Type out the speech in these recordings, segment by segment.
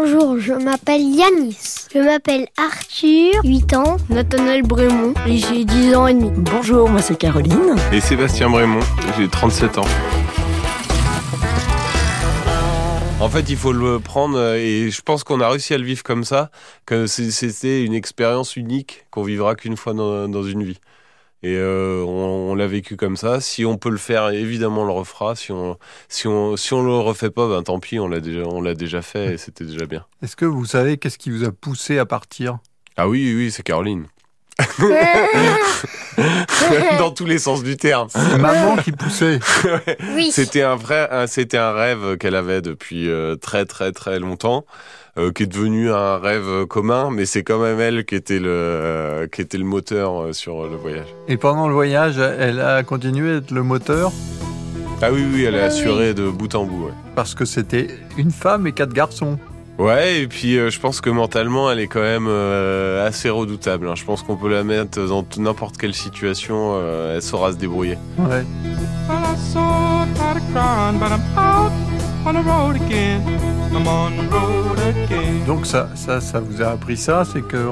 Bonjour, je m'appelle Yanis. Je m'appelle Arthur, 8 ans. Nathanaël Brémond, et j'ai 10 ans et demi. Bonjour, moi c'est Caroline. Et Sébastien Brémond, j'ai 37 ans. En fait, il faut le prendre et je pense qu'on a réussi à le vivre comme ça, que c'était une expérience unique qu'on vivra qu'une fois dans, une vie. Et euh, on, l'a vécu comme ça. Si on peut le faire, évidemment, on le refera. Si on si on si on le refait pas, ben tant pis, on l'a déjà on l'a déjà fait et c'était déjà bien. Est-ce que vous savez qu'est-ce qui vous a poussé à partir? Ah oui oui, c'est Caroline. Dans tous les sens du terme. C'est maman qui poussait. Oui. C'était un vrai, c'était un rêve qu'elle avait depuis euh, très très très longtemps, euh, qui est devenu un rêve commun, mais c'est quand même elle qui était le, euh, qui était le moteur sur le voyage. Et pendant le voyage, elle a continué à être le moteur? Ah oui oui, elle est assurée de bout en bout. Parce que c'était une femme et quatre garçons. Ouais, et puis euh, je pense que mentalement, elle est quand même euh, assez redoutable. Hein. Je pense qu'on peut la mettre dans n'importe quelle situation, euh, elle saura se débrouiller. Ouais. Donc ça, ça, ça vous a appris ça, c'est que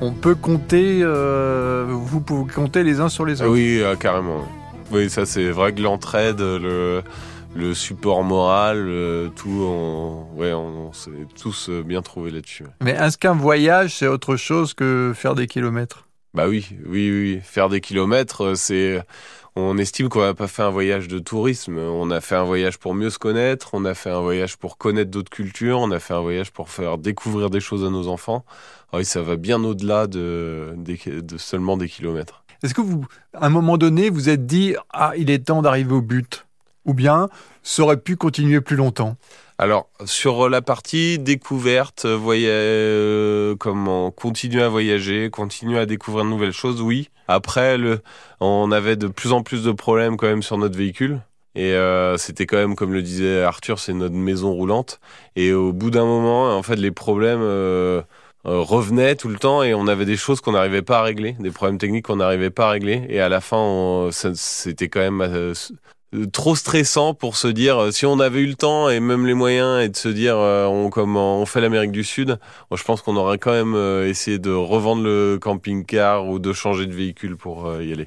on, peut compter, vous pouvez compter les uns sur les autres. Oui, carrément. Oui, ça c'est vrai que l'entraide, le le support moral, euh, tout, on, ouais, on, s'est tous euh, bien trouvés là-dessus. Mais est-ce qu'un voyage, c'est autre chose que faire des kilomètres? Bah oui, oui, oui. Faire des kilomètres, euh, c'est. On estime qu'on n'a pas fait un voyage de tourisme. On a fait un voyage pour mieux se connaître. On a fait un voyage pour connaître d'autres cultures. On a fait un voyage pour faire découvrir des choses à nos enfants. Ah oui, ça va bien au-delà de, de seulement des kilomètres. Est-ce que vous, à un moment donné, vous êtes dit ah, il est temps d'arriver au but? Ou bien ça aurait pu continuer plus longtemps alors sur la partie découverte, voyez, euh, comment continuer à voyager, continuer à découvrir de nouvelles choses, oui. Après, on avait de plus en plus de problèmes quand même sur notre véhicule. Et euh, c'était quand même, comme le disait Arthur, c'est notre maison roulante. Et au bout d'un moment, en fait, les problèmes euh, revenaient tout le temps et on avait des choses qu'on n'arrivait pas à régler, des problèmes techniques qu'on n'arrivait pas à régler. Et à la fin, c'était quand même euh, trop stressant pour se dire euh, si on avait eu le temps et même les moyens et de se dire euh, on comme on fait l'Amérique du Sud je pense qu'on aurait quand même essayé de revendre le camping-car ou de changer de véhicule pour y aller